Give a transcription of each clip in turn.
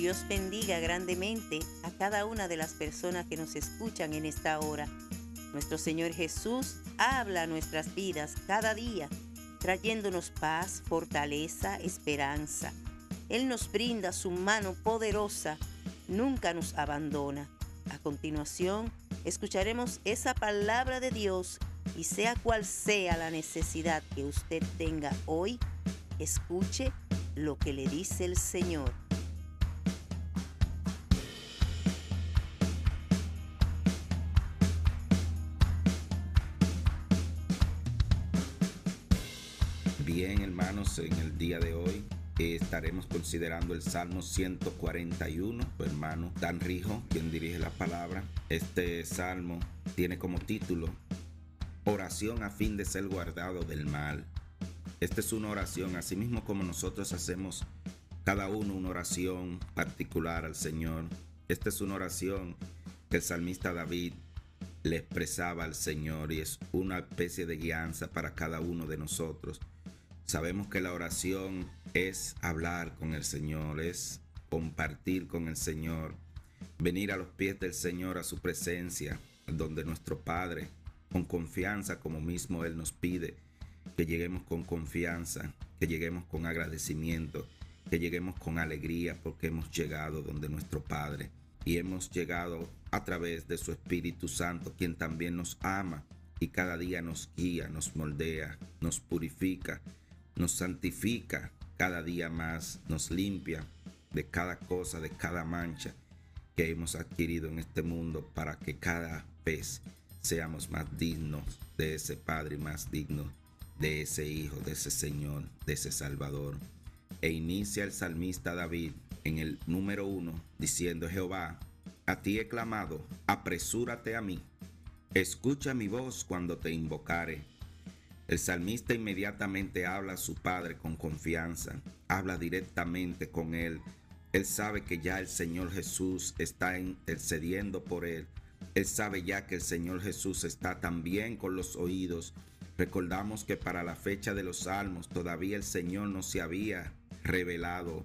Dios bendiga grandemente a cada una de las personas que nos escuchan en esta hora. Nuestro Señor Jesús habla a nuestras vidas cada día, trayéndonos paz, fortaleza, esperanza. Él nos brinda su mano poderosa, nunca nos abandona. A continuación, escucharemos esa palabra de Dios y sea cual sea la necesidad que usted tenga hoy, escuche lo que le dice el Señor. Bien, hermanos, en el día de hoy eh, estaremos considerando el Salmo 141, tu hermano Dan Rijo, quien dirige la palabra. Este salmo tiene como título Oración a fin de ser guardado del mal. Esta es una oración, así mismo como nosotros hacemos cada uno una oración particular al Señor. Esta es una oración que el salmista David le expresaba al Señor y es una especie de guianza para cada uno de nosotros. Sabemos que la oración es hablar con el Señor, es compartir con el Señor, venir a los pies del Señor, a su presencia, donde nuestro Padre, con confianza como mismo Él nos pide, que lleguemos con confianza, que lleguemos con agradecimiento, que lleguemos con alegría porque hemos llegado donde nuestro Padre y hemos llegado a través de su Espíritu Santo, quien también nos ama y cada día nos guía, nos moldea, nos purifica, nos santifica cada día más, nos limpia de cada cosa, de cada mancha que hemos adquirido en este mundo para que cada vez seamos más dignos de ese Padre, más dignos de ese Hijo, de ese Señor, de ese Salvador. E inicia el salmista David en el número uno diciendo, Jehová, a ti he clamado, apresúrate a mí, escucha mi voz cuando te invocare. El salmista inmediatamente habla a su padre con confianza, habla directamente con él. Él sabe que ya el Señor Jesús está intercediendo por él. Él sabe ya que el Señor Jesús está también con los oídos. Recordamos que para la fecha de los salmos todavía el Señor no se había revelado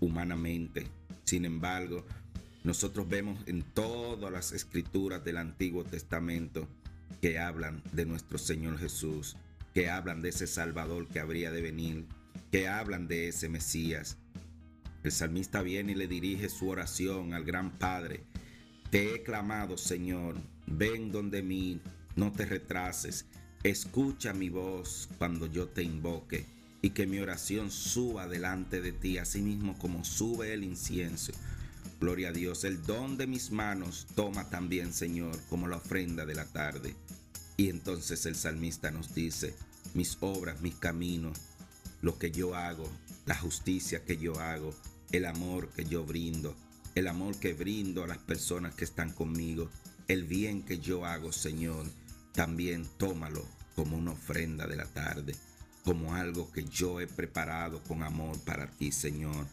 humanamente. Sin embargo, nosotros vemos en todas las escrituras del Antiguo Testamento que hablan de nuestro Señor Jesús, que hablan de ese Salvador que habría de venir, que hablan de ese Mesías. El salmista viene y le dirige su oración al gran Padre. Te he clamado, Señor, ven donde mí, no te retrases, escucha mi voz cuando yo te invoque y que mi oración suba delante de ti, así mismo como sube el incienso. Gloria a Dios, el don de mis manos toma también, Señor, como la ofrenda de la tarde. Y entonces el salmista nos dice, mis obras, mis caminos, lo que yo hago, la justicia que yo hago, el amor que yo brindo, el amor que brindo a las personas que están conmigo, el bien que yo hago, Señor, también tómalo como una ofrenda de la tarde como algo que yo he preparado con amor para ti, Señor,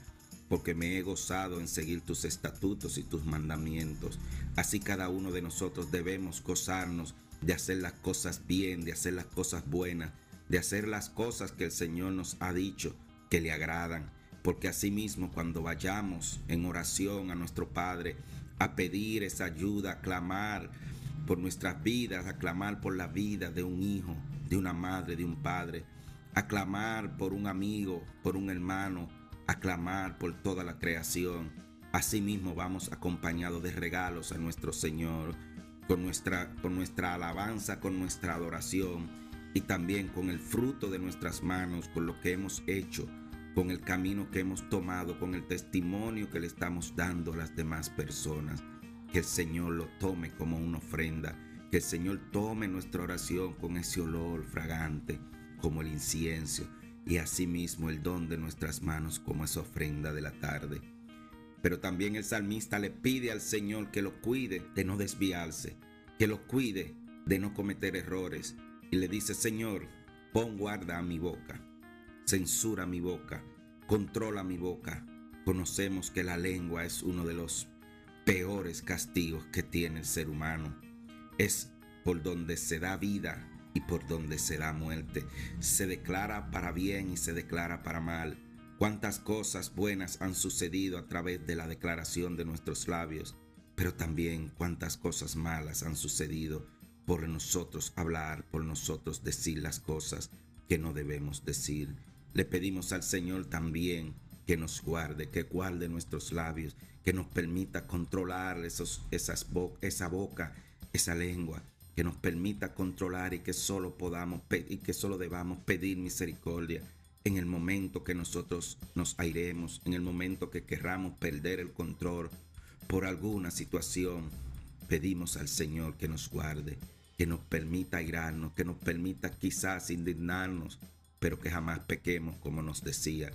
porque me he gozado en seguir tus estatutos y tus mandamientos. Así cada uno de nosotros debemos gozarnos de hacer las cosas bien, de hacer las cosas buenas, de hacer las cosas que el Señor nos ha dicho que le agradan. Porque asimismo cuando vayamos en oración a nuestro Padre, a pedir esa ayuda, a clamar por nuestras vidas, a clamar por la vida de un hijo, de una madre, de un padre, aclamar por un amigo, por un hermano, aclamar por toda la creación. Asimismo vamos acompañados de regalos a nuestro Señor, con nuestra, con nuestra alabanza, con nuestra adoración y también con el fruto de nuestras manos, con lo que hemos hecho, con el camino que hemos tomado, con el testimonio que le estamos dando a las demás personas. Que el Señor lo tome como una ofrenda, que el Señor tome nuestra oración con ese olor fragante como el incienso, y asimismo el don de nuestras manos como esa ofrenda de la tarde. Pero también el salmista le pide al Señor que lo cuide de no desviarse, que lo cuide de no cometer errores, y le dice, Señor, pon guarda a mi boca, censura mi boca, controla mi boca. Conocemos que la lengua es uno de los peores castigos que tiene el ser humano. Es por donde se da vida y por donde se da muerte. Se declara para bien y se declara para mal. Cuántas cosas buenas han sucedido a través de la declaración de nuestros labios, pero también cuántas cosas malas han sucedido por nosotros hablar, por nosotros decir las cosas que no debemos decir. Le pedimos al Señor también que nos guarde, que guarde nuestros labios, que nos permita controlar esos, esas esa boca, esa lengua, que nos permita controlar y que solo podamos y que solo debamos pedir misericordia en el momento que nosotros nos airemos, en el momento que querramos perder el control. Por alguna situación, pedimos al Señor que nos guarde, que nos permita airarnos, que nos permita quizás indignarnos, pero que jamás pequemos, como nos decía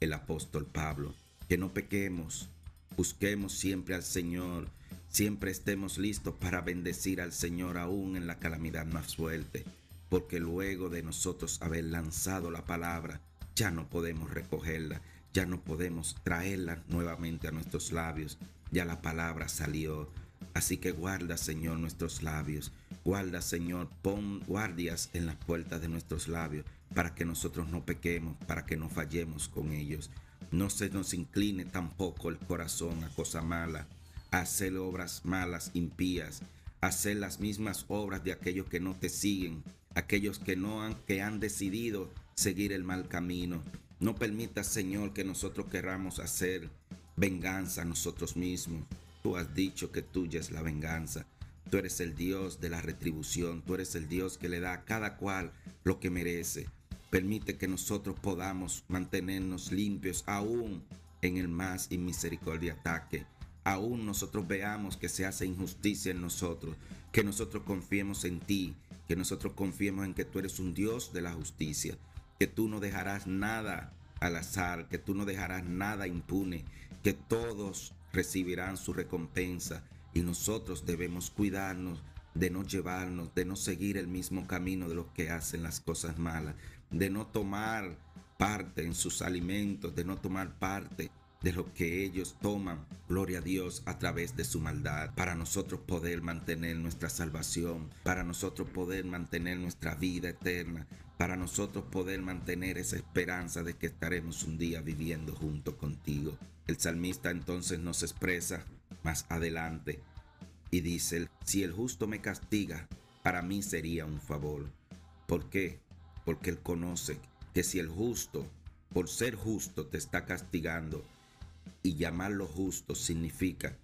el apóstol Pablo, que no pequemos, busquemos siempre al Señor, siempre estemos listos para bendecir al Señor aún en la calamidad más fuerte, porque luego de nosotros haber lanzado la palabra, ya no podemos recogerla, ya no podemos traerla nuevamente a nuestros labios, ya la palabra salió. Así que guarda, Señor, nuestros labios, guarda, Señor, pon guardias en las puertas de nuestros labios, para que nosotros no pequemos, para que no fallemos con ellos. No se nos incline tampoco el corazón a cosa mala, hacer obras malas, impías, hacer las mismas obras de aquellos que no te siguen, aquellos que no han, que han decidido seguir el mal camino. No permita, Señor, que nosotros querramos hacer venganza a nosotros mismos. Tú has dicho que tuya es la venganza. Tú eres el Dios de la retribución. Tú eres el Dios que le da a cada cual lo que merece. Permite que nosotros podamos mantenernos limpios aún en el más inmisericordia ataque. Aún nosotros veamos que se hace injusticia en nosotros, que nosotros confiemos en ti, que nosotros confiemos en que tú eres un Dios de la justicia, que tú no dejarás nada al azar, que tú no dejarás nada impune, que todos recibirán su recompensa. Y nosotros debemos cuidarnos de no llevarnos, de no seguir el mismo camino de los que hacen las cosas malas, de no tomar parte en sus alimentos, de no tomar parte de lo que ellos toman, gloria a Dios, a través de su maldad, para nosotros poder mantener nuestra salvación, para nosotros poder mantener nuestra vida eterna, para nosotros poder mantener esa esperanza de que estaremos un día viviendo junto contigo. El salmista entonces nos expresa más adelante y dice, si el justo me castiga, para mí sería un favor. ¿Por qué? Porque él conoce que si el justo, por ser justo, te está castigando, y llamarlo justo significa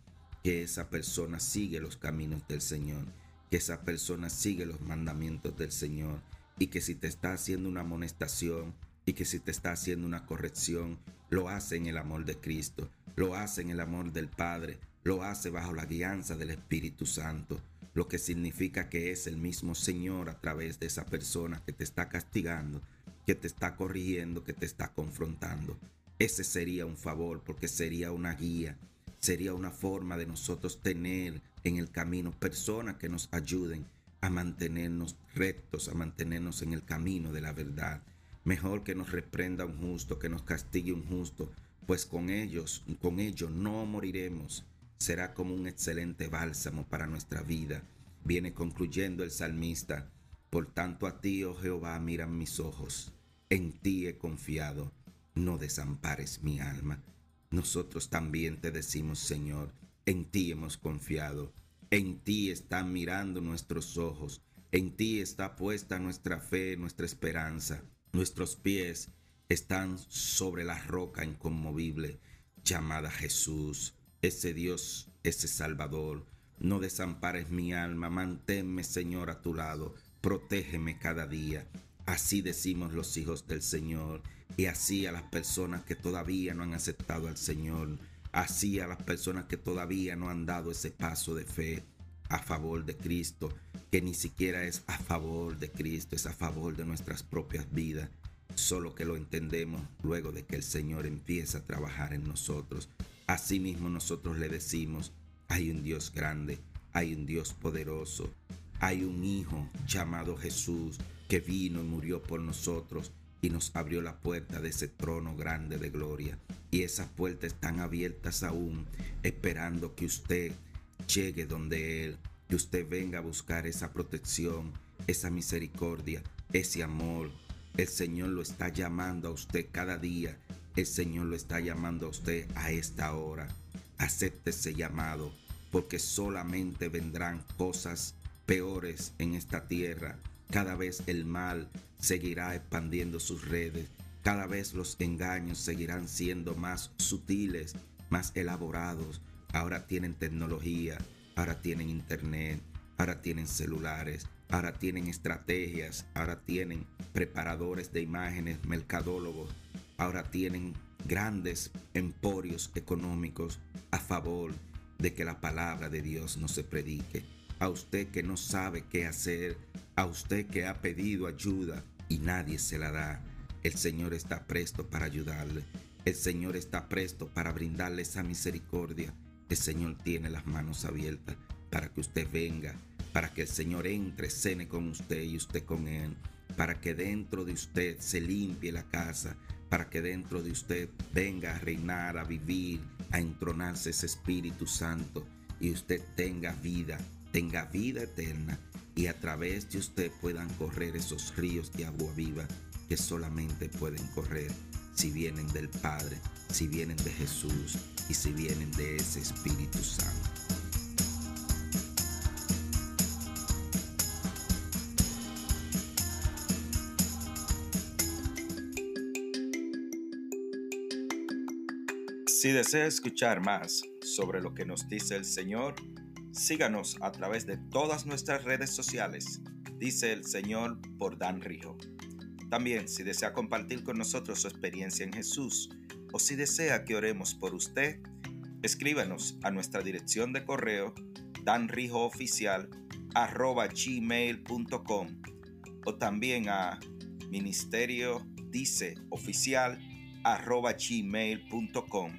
que esa persona sigue los caminos del Señor, que esa persona sigue los mandamientos del Señor y que si te está haciendo una amonestación y que si te está haciendo una corrección, lo hace en el amor de Cristo, lo hace en el amor del Padre, lo hace bajo la guianza del Espíritu Santo, lo que significa que es el mismo Señor a través de esa persona que te está castigando, que te está corrigiendo, que te está confrontando. Ese sería un favor porque sería una guía, sería una forma de nosotros tener en el camino personas que nos ayuden a mantenernos rectos, a mantenernos en el camino de la verdad. Mejor que nos reprenda un justo, que nos castigue un justo, pues con ellos, con ellos no moriremos. Será como un excelente bálsamo para nuestra vida. Viene concluyendo el salmista. Por tanto a ti, oh Jehová, miran mis ojos. En ti he confiado no desampares mi alma. Nosotros también te decimos, Señor, en ti hemos confiado, en ti están mirando nuestros ojos, en ti está puesta nuestra fe, nuestra esperanza. Nuestros pies están sobre la roca inconmovible llamada Jesús, ese Dios, ese Salvador. No desampares mi alma, manténme, Señor, a tu lado, protégeme cada día. Así decimos los hijos del Señor y así a las personas que todavía no han aceptado al Señor, así a las personas que todavía no han dado ese paso de fe a favor de Cristo, que ni siquiera es a favor de Cristo, es a favor de nuestras propias vidas, solo que lo entendemos luego de que el Señor empieza a trabajar en nosotros. Asimismo nosotros le decimos, hay un Dios grande, hay un Dios poderoso, hay un Hijo llamado Jesús que vino y murió por nosotros y nos abrió la puerta de ese trono grande de gloria. Y esas puertas están abiertas aún, esperando que usted llegue donde Él, que usted venga a buscar esa protección, esa misericordia, ese amor. El Señor lo está llamando a usted cada día El Señor lo está llamando a usted a esta hora. Acepte ese llamado porque solamente vendrán cosas peores en esta tierra. Cada vez el mal seguirá expandiendo sus redes. Cada vez los engaños seguirán siendo más sutiles, más elaborados. Ahora tienen tecnología, ahora tienen internet, ahora tienen celulares, ahora tienen estrategias, ahora tienen preparadores de imágenes, mercadólogos, ahora tienen grandes emporios económicos a favor de que la palabra de Dios no se predique. A usted que no sabe qué hacer, a usted que ha pedido ayuda y nadie se la da, el Señor está presto para ayudarle. El Señor está presto para brindarle esa misericordia. El Señor tiene las manos abiertas para que usted venga, para que el Señor entre, cene con usted y usted con Él, para que dentro de usted se limpie la casa, para que dentro de usted venga a reinar, a vivir, a entronarse ese Espíritu Santo y usted tenga vida, tenga vida eterna y a través de usted puedan correr esos ríos de agua viva que solamente pueden correr si vienen del Padre, si vienen de Jesús y si vienen de ese Espíritu Santo. Si desea escuchar más sobre lo que nos dice el Señor, síganos a través de todas nuestras redes sociales, dice el Señor por Dan Rijo. También, si desea compartir con nosotros su experiencia en Jesús o si desea que oremos por usted, escríbanos a nuestra dirección de correo danrijooficial@gmail.com o también a ministerio oficial gmail.com